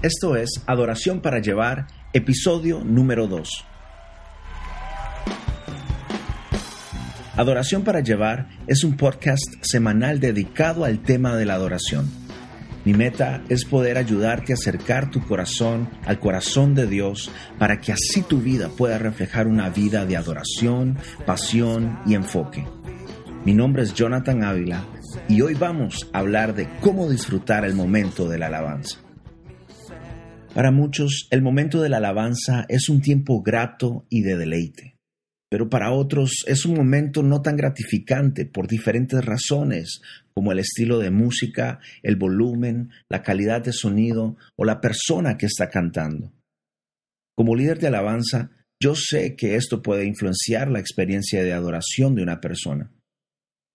Esto es Adoración para Llevar, episodio número 2. Adoración para Llevar es un podcast semanal dedicado al tema de la adoración. Mi meta es poder ayudarte a acercar tu corazón al corazón de Dios para que así tu vida pueda reflejar una vida de adoración, pasión y enfoque. Mi nombre es Jonathan Ávila y hoy vamos a hablar de cómo disfrutar el momento de la alabanza. Para muchos, el momento de la alabanza es un tiempo grato y de deleite, pero para otros es un momento no tan gratificante por diferentes razones, como el estilo de música, el volumen, la calidad de sonido o la persona que está cantando. Como líder de alabanza, yo sé que esto puede influenciar la experiencia de adoración de una persona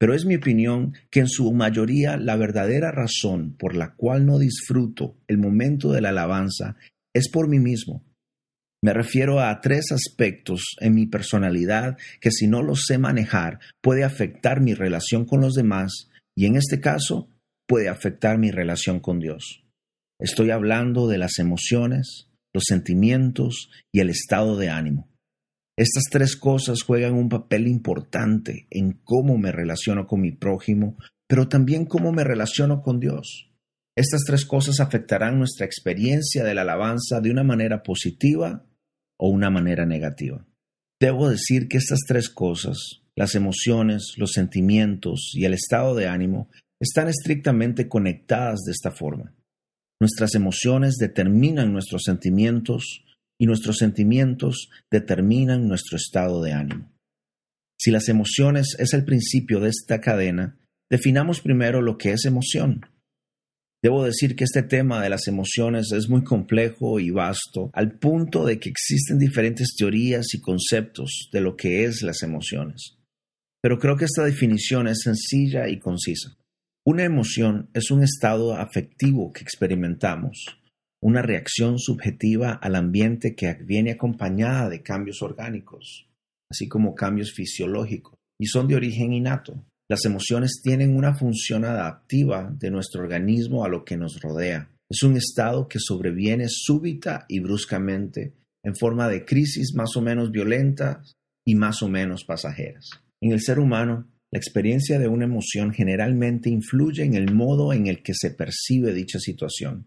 pero es mi opinión que en su mayoría la verdadera razón por la cual no disfruto el momento de la alabanza es por mí mismo. Me refiero a tres aspectos en mi personalidad que si no los sé manejar puede afectar mi relación con los demás y en este caso puede afectar mi relación con Dios. Estoy hablando de las emociones, los sentimientos y el estado de ánimo. Estas tres cosas juegan un papel importante en cómo me relaciono con mi prójimo, pero también cómo me relaciono con Dios. Estas tres cosas afectarán nuestra experiencia de la alabanza de una manera positiva o una manera negativa. Debo decir que estas tres cosas, las emociones, los sentimientos y el estado de ánimo, están estrictamente conectadas de esta forma. Nuestras emociones determinan nuestros sentimientos, y nuestros sentimientos determinan nuestro estado de ánimo. Si las emociones es el principio de esta cadena, definamos primero lo que es emoción. Debo decir que este tema de las emociones es muy complejo y vasto, al punto de que existen diferentes teorías y conceptos de lo que es las emociones. Pero creo que esta definición es sencilla y concisa. Una emoción es un estado afectivo que experimentamos, una reacción subjetiva al ambiente que viene acompañada de cambios orgánicos, así como cambios fisiológicos, y son de origen innato. Las emociones tienen una función adaptiva de nuestro organismo a lo que nos rodea. Es un estado que sobreviene súbita y bruscamente en forma de crisis más o menos violentas y más o menos pasajeras. En el ser humano, la experiencia de una emoción generalmente influye en el modo en el que se percibe dicha situación.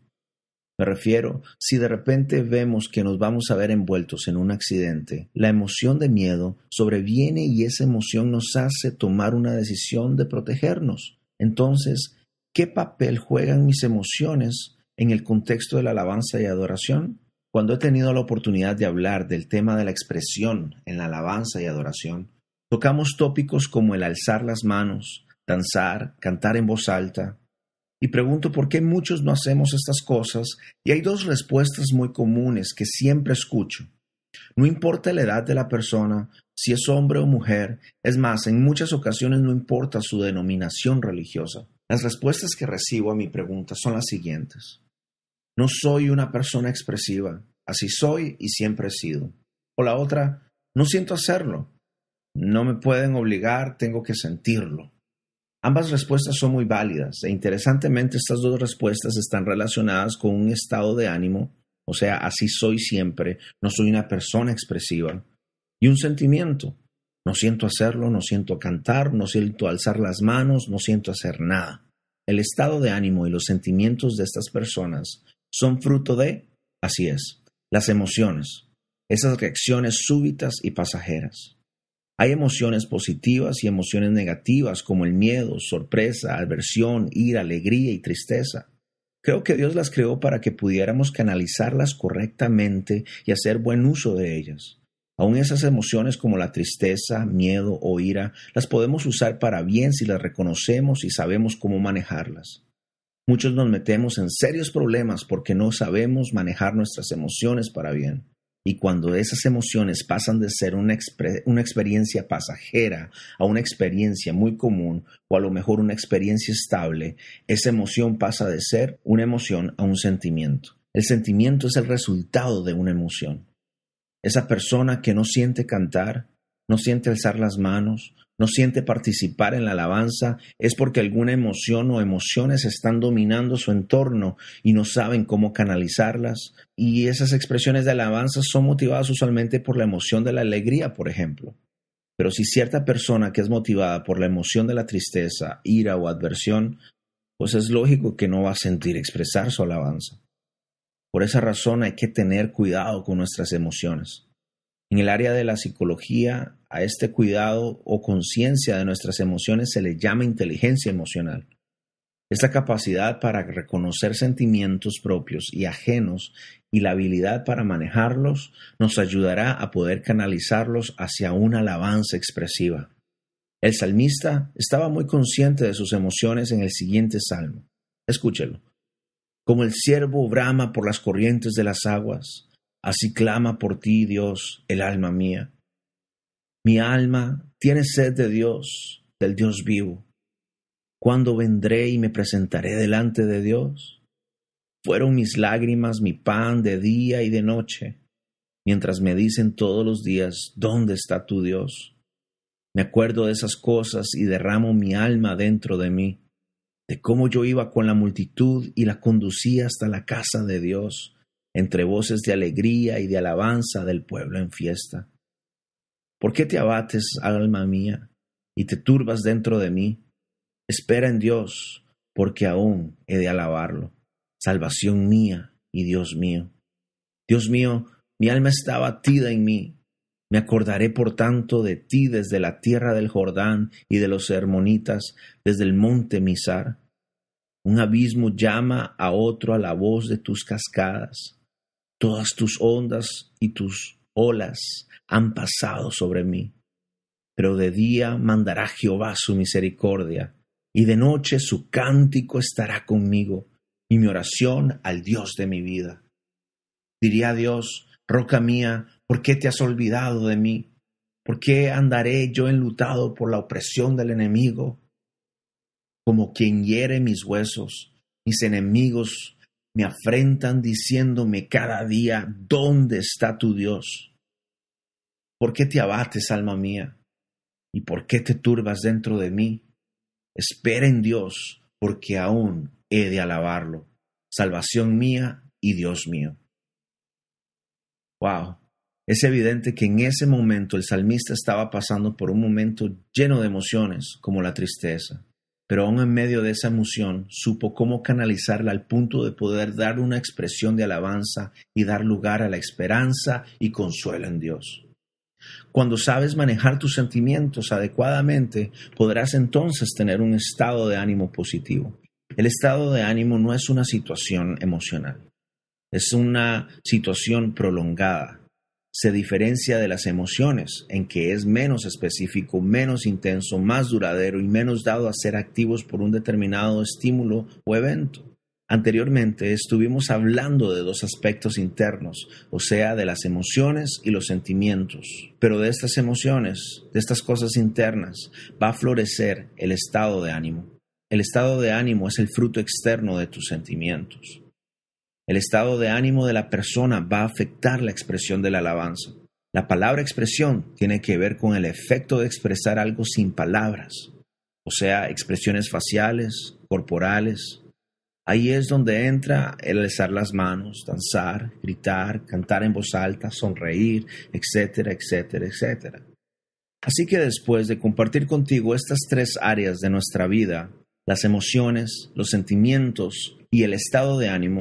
Me refiero, si de repente vemos que nos vamos a ver envueltos en un accidente, la emoción de miedo sobreviene y esa emoción nos hace tomar una decisión de protegernos. Entonces, ¿qué papel juegan mis emociones en el contexto de la alabanza y adoración? Cuando he tenido la oportunidad de hablar del tema de la expresión en la alabanza y adoración, tocamos tópicos como el alzar las manos, danzar, cantar en voz alta, y pregunto por qué muchos no hacemos estas cosas y hay dos respuestas muy comunes que siempre escucho. No importa la edad de la persona, si es hombre o mujer, es más, en muchas ocasiones no importa su denominación religiosa. Las respuestas que recibo a mi pregunta son las siguientes. No soy una persona expresiva, así soy y siempre he sido. O la otra, no siento hacerlo. No me pueden obligar, tengo que sentirlo. Ambas respuestas son muy válidas e interesantemente estas dos respuestas están relacionadas con un estado de ánimo, o sea, así soy siempre, no soy una persona expresiva, y un sentimiento. No siento hacerlo, no siento cantar, no siento alzar las manos, no siento hacer nada. El estado de ánimo y los sentimientos de estas personas son fruto de, así es, las emociones, esas reacciones súbitas y pasajeras. Hay emociones positivas y emociones negativas como el miedo, sorpresa, aversión, ira, alegría y tristeza. Creo que Dios las creó para que pudiéramos canalizarlas correctamente y hacer buen uso de ellas. Aun esas emociones como la tristeza, miedo o ira las podemos usar para bien si las reconocemos y sabemos cómo manejarlas. Muchos nos metemos en serios problemas porque no sabemos manejar nuestras emociones para bien. Y cuando esas emociones pasan de ser una, una, experiencia pasajera a una experiencia muy común o a lo mejor una experiencia estable, esa emoción pasa de ser una emoción a un sentimiento. El sentimiento es el resultado de una emoción. Esa persona que no siente cantar, no siente alzar las manos, no siente participar en la alabanza, es porque alguna emoción o emociones están dominando su entorno y no saben cómo canalizarlas. Y esas expresiones de alabanza son motivadas usualmente por la emoción de la alegría, por ejemplo. Pero si cierta persona que es motivada por la emoción de la tristeza, ira o adversión, pues es lógico que no va a sentir expresar su alabanza. Por esa razón hay que tener cuidado con nuestras emociones. En el área de la psicología, a este cuidado o conciencia de nuestras emociones se le llama inteligencia emocional. Esta capacidad para reconocer sentimientos propios y ajenos y la habilidad para manejarlos nos ayudará a poder canalizarlos hacia una alabanza expresiva. El salmista estaba muy consciente de sus emociones en el siguiente salmo. Escúchelo. Como el ciervo brama por las corrientes de las aguas, Así clama por ti, Dios, el alma mía. Mi alma tiene sed de Dios, del Dios vivo. ¿Cuándo vendré y me presentaré delante de Dios? Fueron mis lágrimas mi pan de día y de noche, mientras me dicen todos los días, ¿dónde está tu Dios? Me acuerdo de esas cosas y derramo mi alma dentro de mí, de cómo yo iba con la multitud y la conducía hasta la casa de Dios entre voces de alegría y de alabanza del pueblo en fiesta. ¿Por qué te abates, alma mía, y te turbas dentro de mí? Espera en Dios, porque aún he de alabarlo, salvación mía y Dios mío. Dios mío, mi alma está abatida en mí. Me acordaré por tanto de ti desde la tierra del Jordán y de los Hermonitas, desde el monte Misar. Un abismo llama a otro a la voz de tus cascadas. Todas tus ondas y tus olas han pasado sobre mí. Pero de día mandará Jehová su misericordia, y de noche su cántico estará conmigo, y mi oración al Dios de mi vida. Diría Dios, roca mía, ¿por qué te has olvidado de mí? ¿Por qué andaré yo enlutado por la opresión del enemigo? Como quien hiere mis huesos, mis enemigos me afrentan diciéndome cada día, ¿dónde está tu Dios? ¿Por qué te abates, alma mía? ¿Y por qué te turbas dentro de mí? Espera en Dios, porque aún he de alabarlo, salvación mía y Dios mío. Wow, es evidente que en ese momento el salmista estaba pasando por un momento lleno de emociones, como la tristeza pero aún en medio de esa emoción supo cómo canalizarla al punto de poder dar una expresión de alabanza y dar lugar a la esperanza y consuelo en Dios. Cuando sabes manejar tus sentimientos adecuadamente, podrás entonces tener un estado de ánimo positivo. El estado de ánimo no es una situación emocional, es una situación prolongada, se diferencia de las emociones, en que es menos específico, menos intenso, más duradero y menos dado a ser activos por un determinado estímulo o evento. Anteriormente estuvimos hablando de dos aspectos internos, o sea, de las emociones y los sentimientos. Pero de estas emociones, de estas cosas internas, va a florecer el estado de ánimo. El estado de ánimo es el fruto externo de tus sentimientos. El estado de ánimo de la persona va a afectar la expresión de la alabanza. La palabra expresión tiene que ver con el efecto de expresar algo sin palabras, o sea, expresiones faciales, corporales. Ahí es donde entra el alzar las manos, danzar, gritar, cantar en voz alta, sonreír, etcétera, etcétera, etcétera. Así que después de compartir contigo estas tres áreas de nuestra vida, las emociones, los sentimientos y el estado de ánimo,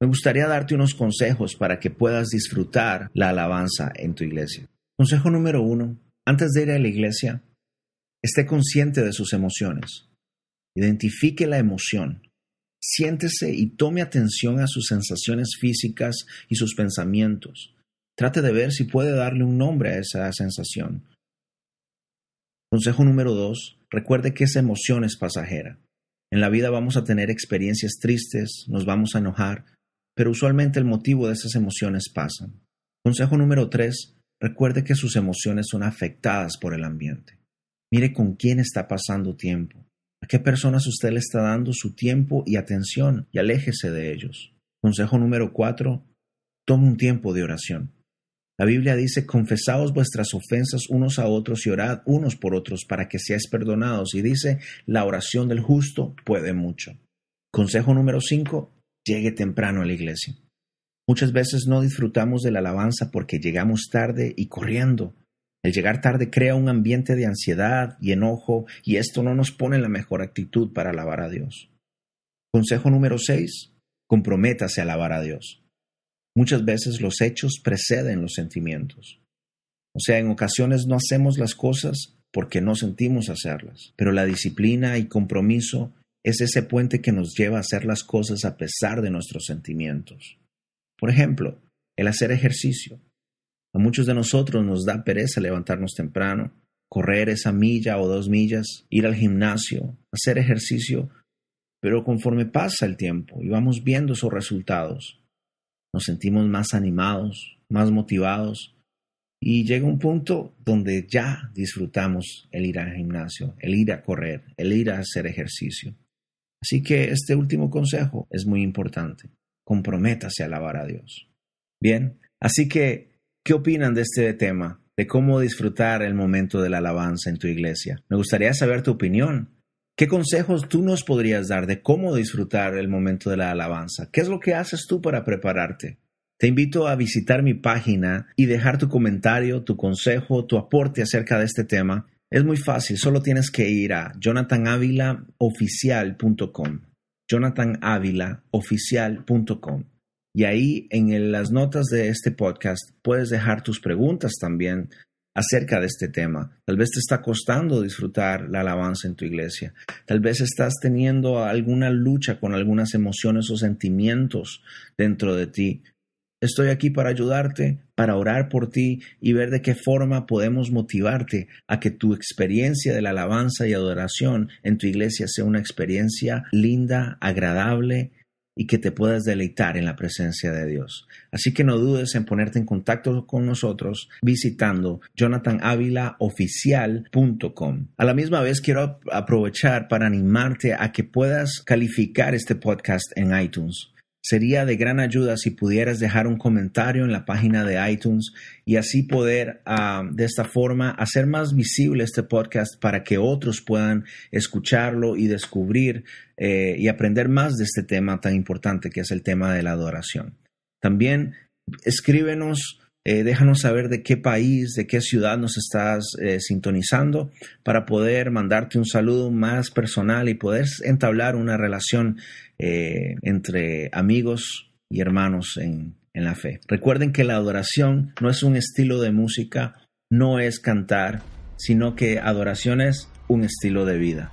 me gustaría darte unos consejos para que puedas disfrutar la alabanza en tu iglesia. Consejo número uno, antes de ir a la iglesia, esté consciente de sus emociones. Identifique la emoción. Siéntese y tome atención a sus sensaciones físicas y sus pensamientos. Trate de ver si puede darle un nombre a esa sensación. Consejo número dos, recuerde que esa emoción es pasajera. En la vida vamos a tener experiencias tristes, nos vamos a enojar, pero usualmente el motivo de esas emociones pasan. Consejo número 3. Recuerde que sus emociones son afectadas por el ambiente. Mire con quién está pasando tiempo. ¿A qué personas usted le está dando su tiempo y atención y aléjese de ellos? Consejo número 4. Tome un tiempo de oración. La Biblia dice, confesaos vuestras ofensas unos a otros y orad unos por otros para que seáis perdonados. Y dice, la oración del justo puede mucho. Consejo número 5, llegue temprano a la iglesia. Muchas veces no disfrutamos de la alabanza porque llegamos tarde y corriendo. El llegar tarde crea un ambiente de ansiedad y enojo y esto no nos pone en la mejor actitud para alabar a Dios. Consejo número 6, comprométase a alabar a Dios. Muchas veces los hechos preceden los sentimientos. O sea, en ocasiones no hacemos las cosas porque no sentimos hacerlas, pero la disciplina y compromiso es ese puente que nos lleva a hacer las cosas a pesar de nuestros sentimientos. Por ejemplo, el hacer ejercicio. A muchos de nosotros nos da pereza levantarnos temprano, correr esa milla o dos millas, ir al gimnasio, hacer ejercicio, pero conforme pasa el tiempo y vamos viendo esos resultados, nos sentimos más animados, más motivados y llega un punto donde ya disfrutamos el ir al gimnasio, el ir a correr, el ir a hacer ejercicio. Así que este último consejo es muy importante. Comprométase a alabar a Dios. Bien, así que, ¿qué opinan de este tema? De cómo disfrutar el momento de la alabanza en tu iglesia. Me gustaría saber tu opinión. ¿Qué consejos tú nos podrías dar de cómo disfrutar el momento de la alabanza? ¿Qué es lo que haces tú para prepararte? Te invito a visitar mi página y dejar tu comentario, tu consejo, tu aporte acerca de este tema. Es muy fácil, solo tienes que ir a jonathanavilaoficial.com. jonathanavilaoficial.com. Y ahí en las notas de este podcast puedes dejar tus preguntas también acerca de este tema. Tal vez te está costando disfrutar la alabanza en tu iglesia. Tal vez estás teniendo alguna lucha con algunas emociones o sentimientos dentro de ti. Estoy aquí para ayudarte, para orar por ti y ver de qué forma podemos motivarte a que tu experiencia de la alabanza y adoración en tu iglesia sea una experiencia linda, agradable y que te puedas deleitar en la presencia de Dios. Así que no dudes en ponerte en contacto con nosotros visitando jonathanavilaoficial.com. A la misma vez quiero aprovechar para animarte a que puedas calificar este podcast en iTunes. Sería de gran ayuda si pudieras dejar un comentario en la página de iTunes y así poder ah, de esta forma hacer más visible este podcast para que otros puedan escucharlo y descubrir eh, y aprender más de este tema tan importante que es el tema de la adoración. También escríbenos eh, déjanos saber de qué país, de qué ciudad nos estás eh, sintonizando para poder mandarte un saludo más personal y poder entablar una relación eh, entre amigos y hermanos en, en la fe. Recuerden que la adoración no es un estilo de música, no es cantar, sino que adoración es un estilo de vida.